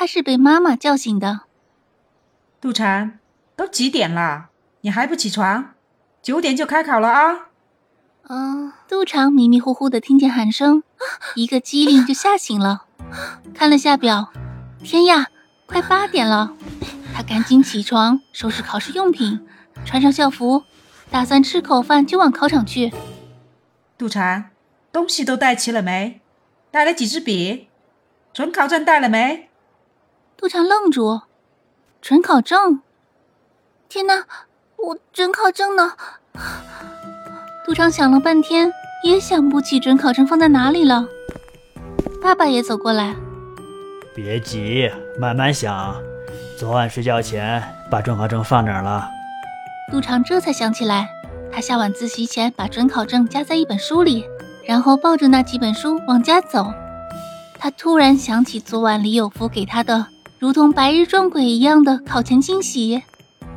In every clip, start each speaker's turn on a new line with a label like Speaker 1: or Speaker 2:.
Speaker 1: 他是被妈妈叫醒的。
Speaker 2: 杜禅，都几点了，你还不起床？九点就开考了啊！
Speaker 1: 嗯，杜长迷迷糊糊的听见喊声，一个机灵就吓醒了，看了下表，天呀，快八点了！他赶紧起床，收拾考试用品，穿上校服，打算吃口饭就往考场去。
Speaker 2: 杜禅，东西都带齐了没？带了几支笔？准考证带了没？
Speaker 1: 杜长愣住，准考证？天哪，我准考证呢？杜长想了半天，也想不起准考证放在哪里了。爸爸也走过来，
Speaker 3: 别急，慢慢想。昨晚睡觉前把准考证放哪儿了？
Speaker 1: 杜长这才想起来，他下晚自习前把准考证夹在一本书里，然后抱着那几本书往家走。他突然想起昨晚李有福给他的如同白日撞鬼一样的考前惊喜，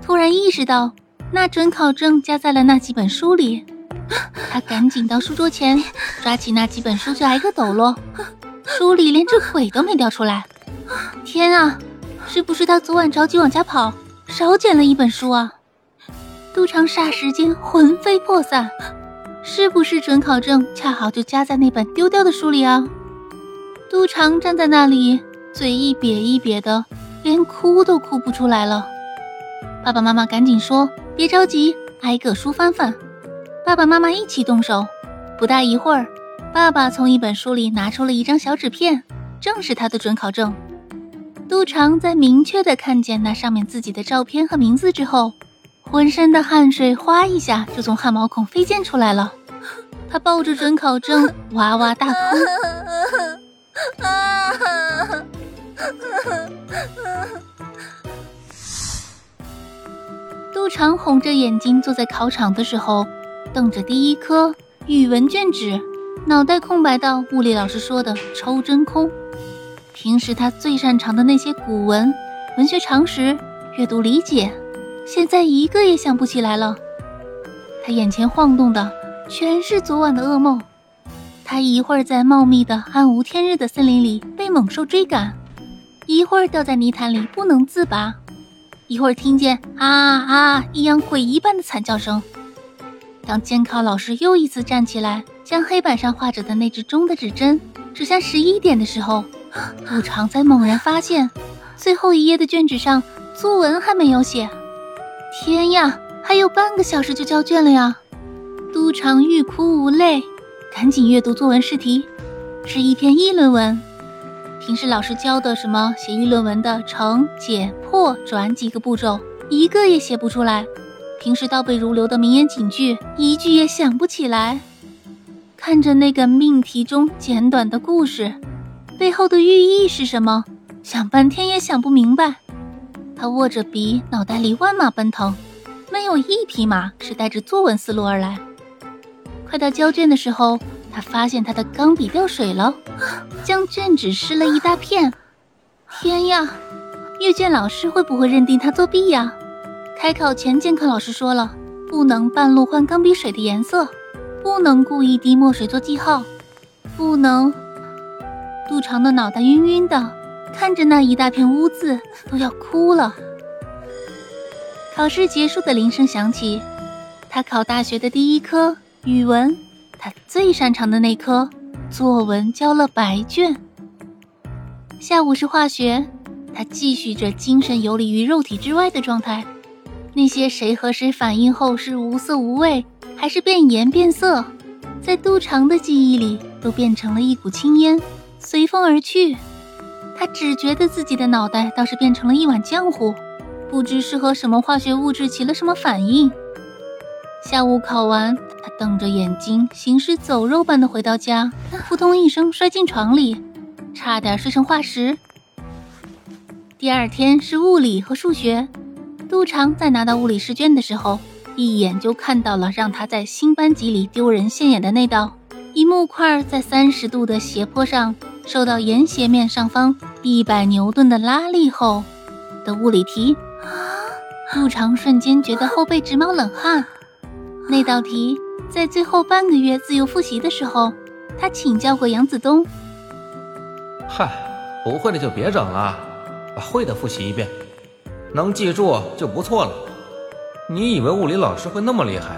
Speaker 1: 突然意识到那准考证夹在了那几本书里。他赶紧到书桌前，抓起那几本书就挨个抖落，书里连只鬼都没掉出来。天啊，是不是他昨晚着急往家跑，少捡了一本书啊？杜长霎时间魂飞魄散，是不是准考证恰好就夹在那本丢掉的书里啊？杜长站在那里，嘴一瘪一瘪的，连哭都哭不出来了。爸爸妈妈赶紧说：“别着急，挨个书翻翻。”爸爸妈妈一起动手，不大一会儿，爸爸从一本书里拿出了一张小纸片，正是他的准考证。杜长在明确的看见那上面自己的照片和名字之后，浑身的汗水哗一下就从汗毛孔飞溅出来了。他抱着准考证哇哇大哭。杜长红着眼睛坐在考场的时候，瞪着第一科语文卷纸，脑袋空白到物理老师说的抽真空。平时他最擅长的那些古文、文学常识、阅读理解，现在一个也想不起来了。他眼前晃动的全是昨晚的噩梦。他一会儿在茂密的暗无天日的森林里被猛兽追赶，一会儿掉在泥潭里不能自拔，一会儿听见啊啊一样鬼一般的惨叫声。当监考老师又一次站起来，将黑板上画着的那只钟的指针指向十一点的时候，杜长才猛然发现，最后一页的卷纸上作文还没有写。天呀，还有半个小时就交卷了呀！杜长欲哭无泪。赶紧阅读作文试题，是一篇议论文。平时老师教的什么写议论文的成、解、破、转几个步骤，一个也写不出来。平时倒背如流的名言警句，一句也想不起来。看着那个命题中简短的故事，背后的寓意是什么？想半天也想不明白。他握着笔，脑袋里万马奔腾，没有一匹马是带着作文思路而来。快到交卷的时候，他发现他的钢笔掉水了，将卷纸湿了一大片。天呀，阅卷老师会不会认定他作弊呀？开考前，监考老师说了，不能半路换钢笔水的颜色，不能故意滴墨水做记号，不能……杜长的脑袋晕晕的，看着那一大片污渍都要哭了。考试结束的铃声响起，他考大学的第一科。语文，他最擅长的那科，作文交了白卷。下午是化学，他继续着精神游离于肉体之外的状态。那些谁和谁反应后是无色无味，还是变颜变色，在杜长的记忆里都变成了一股青烟，随风而去。他只觉得自己的脑袋倒是变成了一碗浆糊，不知是和什么化学物质起了什么反应。下午考完。他瞪着眼睛，行尸走肉般的回到家，扑通一声摔进床里，差点睡成化石。第二天是物理和数学。杜长在拿到物理试卷的时候，一眼就看到了让他在新班级里丢人现眼的那道：一木块在三十度的斜坡上，受到沿斜面上方一百牛顿的拉力后的物理题。杜长瞬间觉得后背直冒冷汗。那道题在最后半个月自由复习的时候，他请教过杨子东。
Speaker 4: 嗨，不会的就别整了，把会的复习一遍，能记住就不错了。你以为物理老师会那么厉害，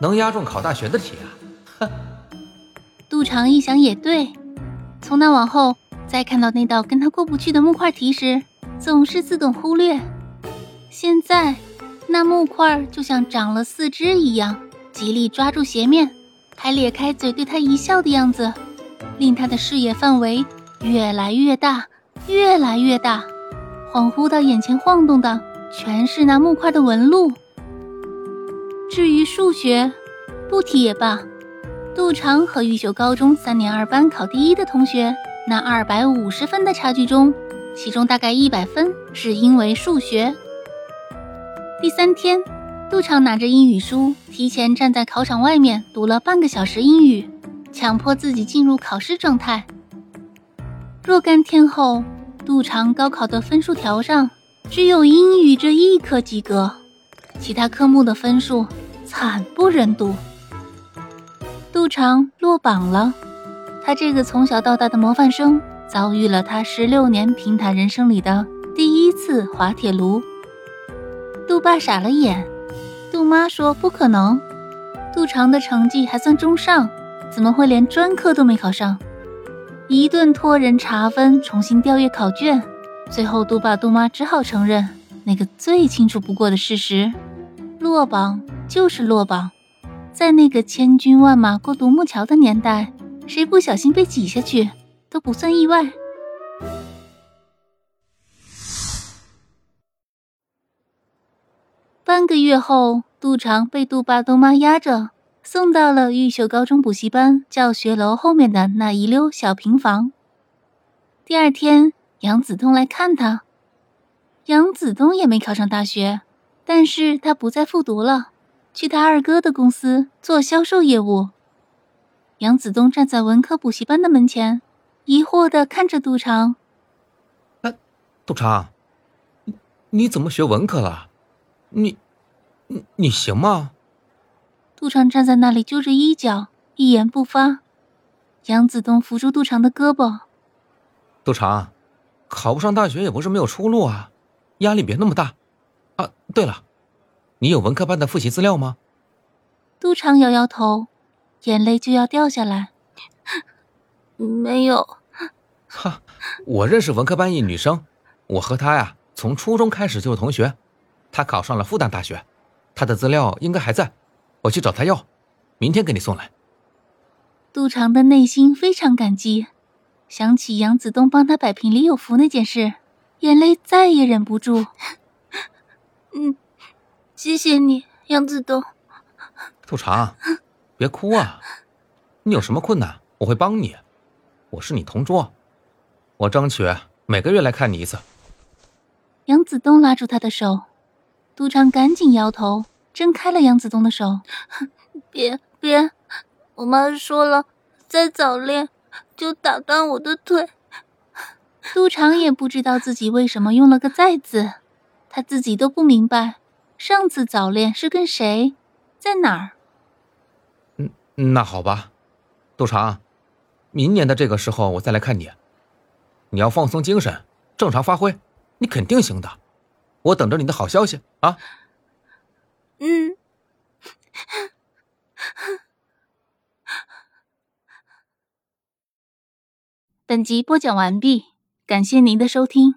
Speaker 4: 能押中考大学的题啊？哼！
Speaker 1: 杜长一想也对，从那往后，再看到那道跟他过不去的木块题时，总是自动忽略。现在，那木块就像长了四肢一样，极力抓住鞋面，还咧开嘴对他一笑的样子，令他的视野范围越来越大，越来越大，恍惚到眼前晃动的全是那木块的纹路。至于数学，不提也罢。杜长和玉秀高中三年二班考第一的同学，那二百五十分的差距中，其中大概一百分是因为数学。第三天，杜长拿着英语书，提前站在考场外面读了半个小时英语，强迫自己进入考试状态。若干天后，杜长高考的分数条上只有英语这一科及格，其他科目的分数惨不忍睹。杜长落榜了，他这个从小到大的模范生遭遇了他十六年平坦人生里的第一次滑铁卢。杜爸傻了眼，杜妈说：“不可能，杜长的成绩还算中上，怎么会连专科都没考上？”一顿托人查分，重新调阅考卷，最后杜爸杜妈只好承认那个最清楚不过的事实：落榜就是落榜。在那个千军万马过独木桥的年代，谁不小心被挤下去都不算意外。半个月后，杜长被杜爸杜妈押着送到了玉秀高中补习班教学楼后面的那一溜小平房。第二天，杨子东来看他。杨子东也没考上大学，但是他不再复读了，去他二哥的公司做销售业务。杨子东站在文科补习班的门前，疑惑的看着杜长。
Speaker 4: 哎，杜长，你怎么学文科了？你，你你行吗？
Speaker 1: 杜长站在那里揪着衣角，一言不发。杨子东扶住杜长的胳膊。
Speaker 4: 杜长，考不上大学也不是没有出路啊，压力别那么大。啊，对了，你有文科班的复习资料吗？
Speaker 1: 杜长摇摇头，眼泪就要掉下来。没有。
Speaker 4: 哈，我认识文科班一女生，我和她呀，从初中开始就是同学。她考上了复旦大学，他的资料应该还在，我去找他要，明天给你送来。
Speaker 1: 杜长的内心非常感激，想起杨子东帮他摆平李有福那件事，眼泪再也忍不住。嗯，谢谢你，杨子东。
Speaker 4: 杜长，别哭啊，你有什么困难我会帮你，我是你同桌，我争取每个月来看你一次。
Speaker 1: 杨子东拉住他的手。杜长赶紧摇头，挣开了杨子东的手。别别，我妈说了，再早恋就打断我的腿。杜长也不知道自己为什么用了个“再”字，他自己都不明白，上次早恋是跟谁，在哪儿。
Speaker 4: 嗯，那好吧，杜长，明年的这个时候我再来看你。你要放松精神，正常发挥，你肯定行的。我等着你的好消息啊！
Speaker 1: 嗯。本集播讲完毕，感谢您的收听。